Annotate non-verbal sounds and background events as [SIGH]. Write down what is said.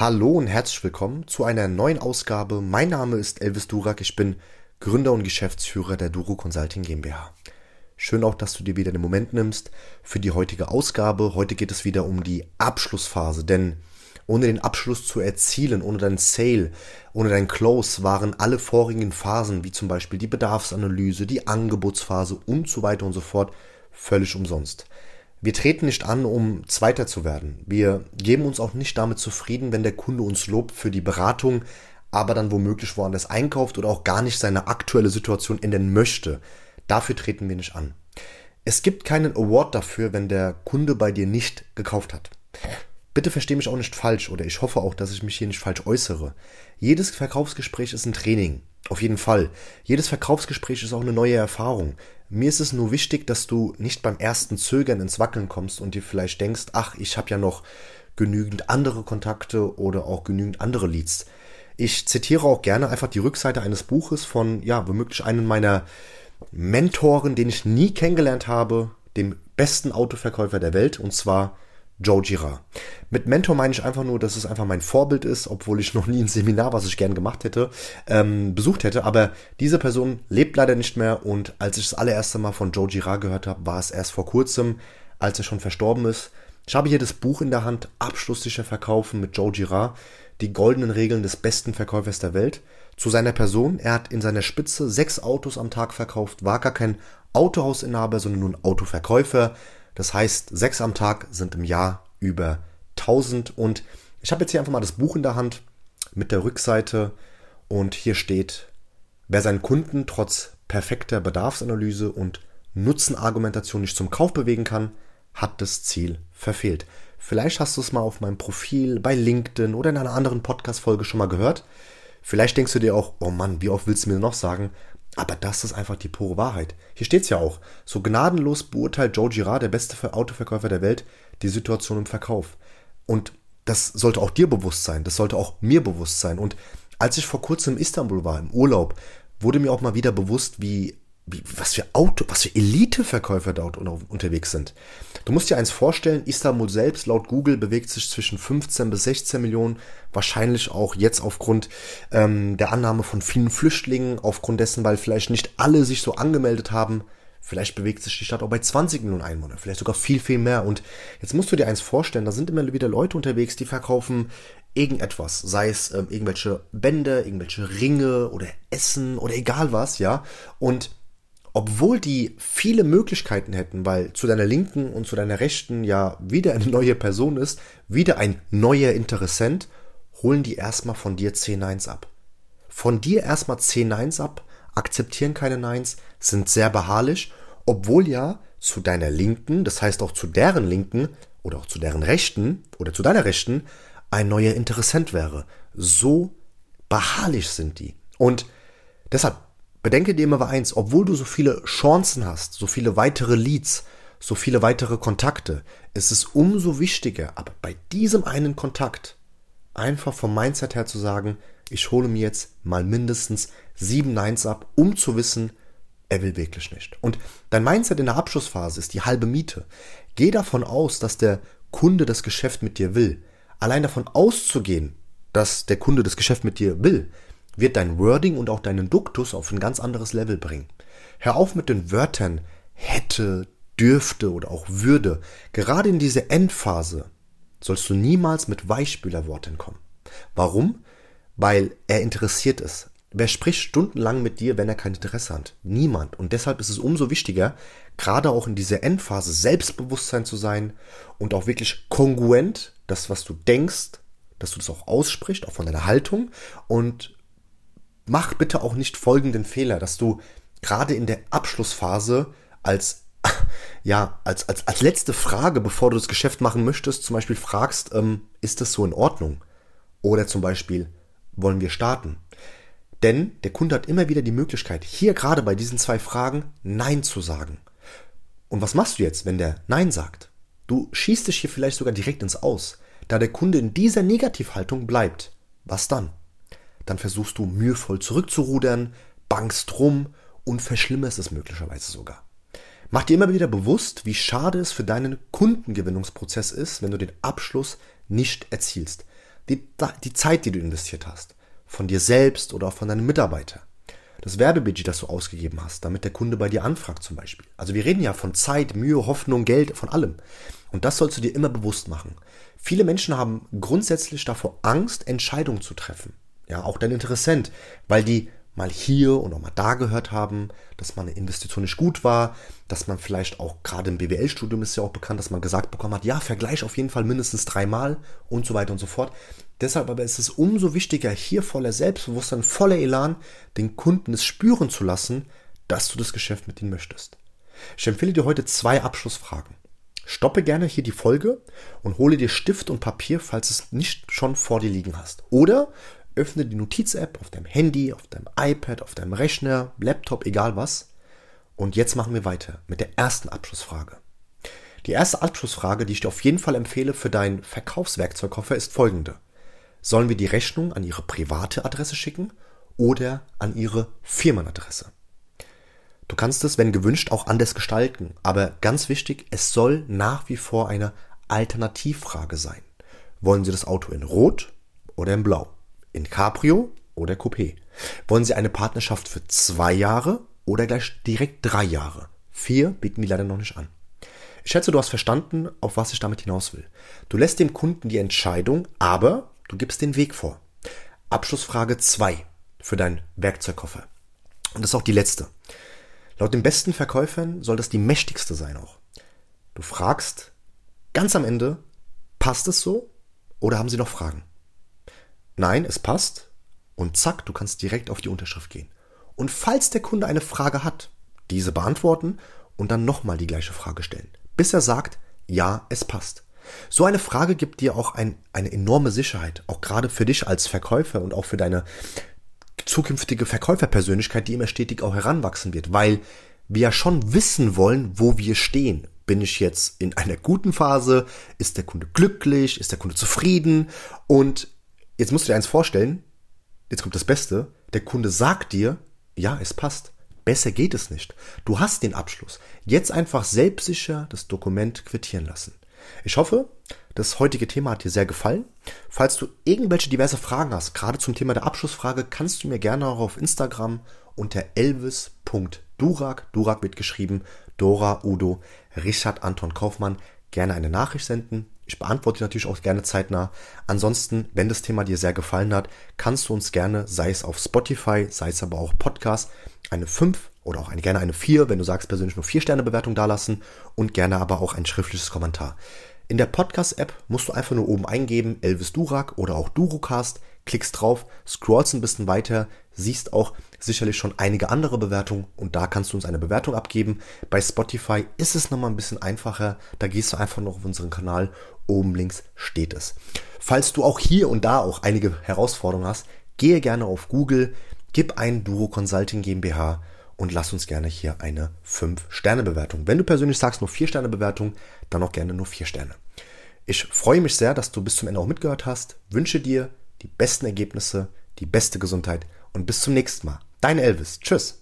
Hallo und herzlich willkommen zu einer neuen Ausgabe. Mein Name ist Elvis Durak, ich bin Gründer und Geschäftsführer der Duro Consulting GmbH. Schön auch, dass du dir wieder den Moment nimmst für die heutige Ausgabe. Heute geht es wieder um die Abschlussphase, denn ohne den Abschluss zu erzielen, ohne dein Sale, ohne dein Close waren alle vorigen Phasen, wie zum Beispiel die Bedarfsanalyse, die Angebotsphase und so weiter und so fort, völlig umsonst. Wir treten nicht an, um Zweiter zu werden. Wir geben uns auch nicht damit zufrieden, wenn der Kunde uns lobt für die Beratung, aber dann womöglich woanders einkauft oder auch gar nicht seine aktuelle Situation ändern möchte. Dafür treten wir nicht an. Es gibt keinen Award dafür, wenn der Kunde bei dir nicht gekauft hat. Bitte verstehe mich auch nicht falsch oder ich hoffe auch, dass ich mich hier nicht falsch äußere. Jedes Verkaufsgespräch ist ein Training. Auf jeden Fall. Jedes Verkaufsgespräch ist auch eine neue Erfahrung. Mir ist es nur wichtig, dass du nicht beim ersten Zögern ins Wackeln kommst und dir vielleicht denkst, ach, ich habe ja noch genügend andere Kontakte oder auch genügend andere Leads. Ich zitiere auch gerne einfach die Rückseite eines Buches von, ja, womöglich einem meiner Mentoren, den ich nie kennengelernt habe, dem besten Autoverkäufer der Welt, und zwar Joe Girard. Mit Mentor meine ich einfach nur, dass es einfach mein Vorbild ist, obwohl ich noch nie ein Seminar, was ich gern gemacht hätte, ähm, besucht hätte. Aber diese Person lebt leider nicht mehr und als ich das allererste Mal von Joe Girard gehört habe, war es erst vor kurzem, als er schon verstorben ist. Ich habe hier das Buch in der Hand, Abschlusssicher Verkaufen mit Joe Girard, die goldenen Regeln des besten Verkäufers der Welt. Zu seiner Person, er hat in seiner Spitze sechs Autos am Tag verkauft, war gar kein Autohausinhaber, sondern nur ein Autoverkäufer das heißt, sechs am Tag sind im Jahr über 1000. Und ich habe jetzt hier einfach mal das Buch in der Hand mit der Rückseite. Und hier steht, wer seinen Kunden trotz perfekter Bedarfsanalyse und Nutzenargumentation nicht zum Kauf bewegen kann, hat das Ziel verfehlt. Vielleicht hast du es mal auf meinem Profil, bei LinkedIn oder in einer anderen Podcast-Folge schon mal gehört. Vielleicht denkst du dir auch, oh Mann, wie oft willst du mir noch sagen? Aber das ist einfach die pure Wahrheit. Hier steht es ja auch. So gnadenlos beurteilt Joe Girard, der beste Autoverkäufer der Welt, die Situation im Verkauf. Und das sollte auch dir bewusst sein. Das sollte auch mir bewusst sein. Und als ich vor kurzem in Istanbul war, im Urlaub, wurde mir auch mal wieder bewusst, wie, was für Auto, was für Eliteverkäufer dort unterwegs sind. Du musst dir eins vorstellen, Istanbul selbst laut Google bewegt sich zwischen 15 bis 16 Millionen, wahrscheinlich auch jetzt aufgrund ähm, der Annahme von vielen Flüchtlingen, aufgrund dessen, weil vielleicht nicht alle sich so angemeldet haben. Vielleicht bewegt sich die Stadt auch bei 20 Millionen Einwohnern, vielleicht sogar viel, viel mehr. Und jetzt musst du dir eins vorstellen, da sind immer wieder Leute unterwegs, die verkaufen irgendetwas, sei es ähm, irgendwelche Bänder, irgendwelche Ringe oder Essen oder egal was, ja. Und obwohl die viele Möglichkeiten hätten, weil zu deiner Linken und zu deiner Rechten ja wieder eine neue Person ist, wieder ein neuer Interessent, holen die erstmal von dir 10 Neins ab. Von dir erstmal 10 Neins ab, akzeptieren keine Neins, sind sehr beharrlich, obwohl ja zu deiner Linken, das heißt auch zu deren Linken oder auch zu deren Rechten oder zu deiner Rechten, ein neuer Interessent wäre. So beharrlich sind die. Und deshalb Bedenke dir immer eins, obwohl du so viele Chancen hast, so viele weitere Leads, so viele weitere Kontakte, ist es umso wichtiger, aber bei diesem einen Kontakt einfach vom Mindset her zu sagen, ich hole mir jetzt mal mindestens sieben Neins ab, um zu wissen, er will wirklich nicht. Und dein Mindset in der Abschlussphase ist die halbe Miete. Geh davon aus, dass der Kunde das Geschäft mit dir will. Allein davon auszugehen, dass der Kunde das Geschäft mit dir will, wird dein Wording und auch deinen Duktus auf ein ganz anderes Level bringen. Hör auf mit den Wörtern hätte, dürfte oder auch würde. Gerade in dieser Endphase sollst du niemals mit Weichspülerworten kommen. Warum? Weil er interessiert ist. Wer spricht stundenlang mit dir, wenn er kein Interesse hat? Niemand. Und deshalb ist es umso wichtiger, gerade auch in dieser Endphase Selbstbewusstsein zu sein und auch wirklich kongruent, das, was du denkst, dass du das auch aussprichst, auch von deiner Haltung und mach bitte auch nicht folgenden Fehler, dass du gerade in der Abschlussphase als [LAUGHS] ja, als, als, als letzte Frage, bevor du das Geschäft machen möchtest, zum Beispiel fragst, ähm, ist das so in Ordnung? Oder zum Beispiel, wollen wir starten? Denn der Kunde hat immer wieder die Möglichkeit, hier gerade bei diesen zwei Fragen Nein zu sagen. Und was machst du jetzt, wenn der Nein sagt? Du schießt dich hier vielleicht sogar direkt ins Aus, da der Kunde in dieser Negativhaltung bleibt. Was dann? Dann versuchst du mühevoll zurückzurudern, bangst rum und verschlimmerst es möglicherweise sogar. Mach dir immer wieder bewusst, wie schade es für deinen Kundengewinnungsprozess ist, wenn du den Abschluss nicht erzielst. die, die Zeit, die du investiert hast. Von dir selbst oder auch von deinem Mitarbeiter. Das Werbebudget, das du ausgegeben hast, damit der Kunde bei dir anfragt zum Beispiel. Also wir reden ja von Zeit, Mühe, Hoffnung, Geld, von allem. Und das sollst du dir immer bewusst machen. Viele Menschen haben grundsätzlich davor Angst, Entscheidungen zu treffen. Ja, auch dein Interessent, weil die mal hier und auch mal da gehört haben, dass man eine Investition nicht gut war, dass man vielleicht auch gerade im BWL-Studium ist ja auch bekannt, dass man gesagt bekommen hat, ja, vergleich auf jeden Fall mindestens dreimal und so weiter und so fort. Deshalb aber ist es umso wichtiger, hier voller Selbstbewusstsein, voller Elan, den Kunden es spüren zu lassen, dass du das Geschäft mit ihnen möchtest. Ich empfehle dir heute zwei Abschlussfragen. Stoppe gerne hier die Folge und hole dir Stift und Papier, falls es nicht schon vor dir liegen hast. Oder öffne die Notiz-App auf deinem Handy, auf deinem iPad, auf deinem Rechner, Laptop, egal was. Und jetzt machen wir weiter mit der ersten Abschlussfrage. Die erste Abschlussfrage, die ich dir auf jeden Fall empfehle für deinen Verkaufswerkzeugkoffer, ist folgende. Sollen wir die Rechnung an Ihre private Adresse schicken oder an Ihre Firmenadresse? Du kannst es, wenn gewünscht, auch anders gestalten. Aber ganz wichtig, es soll nach wie vor eine Alternativfrage sein. Wollen Sie das Auto in Rot oder in Blau? In Cabrio oder Coupé? Wollen Sie eine Partnerschaft für zwei Jahre oder gleich direkt drei Jahre? Vier bieten die leider noch nicht an. Ich schätze, du hast verstanden, auf was ich damit hinaus will. Du lässt dem Kunden die Entscheidung, aber du gibst den Weg vor. Abschlussfrage 2 für deinen Werkzeugkoffer. Und das ist auch die letzte. Laut den besten Verkäufern soll das die mächtigste sein auch. Du fragst ganz am Ende, passt es so oder haben sie noch Fragen? Nein, es passt und zack, du kannst direkt auf die Unterschrift gehen. Und falls der Kunde eine Frage hat, diese beantworten und dann nochmal die gleiche Frage stellen, bis er sagt, ja, es passt. So eine Frage gibt dir auch ein, eine enorme Sicherheit, auch gerade für dich als Verkäufer und auch für deine zukünftige Verkäuferpersönlichkeit, die immer stetig auch heranwachsen wird, weil wir ja schon wissen wollen, wo wir stehen. Bin ich jetzt in einer guten Phase? Ist der Kunde glücklich? Ist der Kunde zufrieden? Und jetzt musst du dir eins vorstellen, jetzt kommt das Beste, der Kunde sagt dir, ja, es passt. Besser geht es nicht. Du hast den Abschluss. Jetzt einfach selbstsicher das Dokument quittieren lassen. Ich hoffe, das heutige Thema hat dir sehr gefallen. Falls du irgendwelche diverse Fragen hast, gerade zum Thema der Abschlussfrage, kannst du mir gerne auch auf Instagram unter elvis.durak, Durak wird geschrieben, Dora, Udo, Richard, Anton Kaufmann, gerne eine Nachricht senden. Ich beantworte natürlich auch gerne zeitnah. Ansonsten, wenn das Thema dir sehr gefallen hat, kannst du uns gerne, sei es auf Spotify, sei es aber auch Podcast, eine 5 oder auch eine, gerne eine 4, wenn du sagst persönlich nur 4 Sterne Bewertung dalassen und gerne aber auch ein schriftliches Kommentar. In der Podcast-App musst du einfach nur oben eingeben, Elvis Durak oder auch Durucast, klickst drauf, scrollst ein bisschen weiter, siehst auch sicherlich schon einige andere Bewertungen und da kannst du uns eine Bewertung abgeben. Bei Spotify ist es nochmal ein bisschen einfacher, da gehst du einfach noch auf unseren Kanal, oben links steht es. Falls du auch hier und da auch einige Herausforderungen hast, gehe gerne auf Google, gib ein Duro Consulting GmbH und lass uns gerne hier eine 5-Sterne-Bewertung. Wenn du persönlich sagst nur 4-Sterne-Bewertung, dann auch gerne nur 4 Sterne. Ich freue mich sehr, dass du bis zum Ende auch mitgehört hast. Wünsche dir die besten Ergebnisse, die beste Gesundheit und bis zum nächsten Mal. Dein Elvis. Tschüss.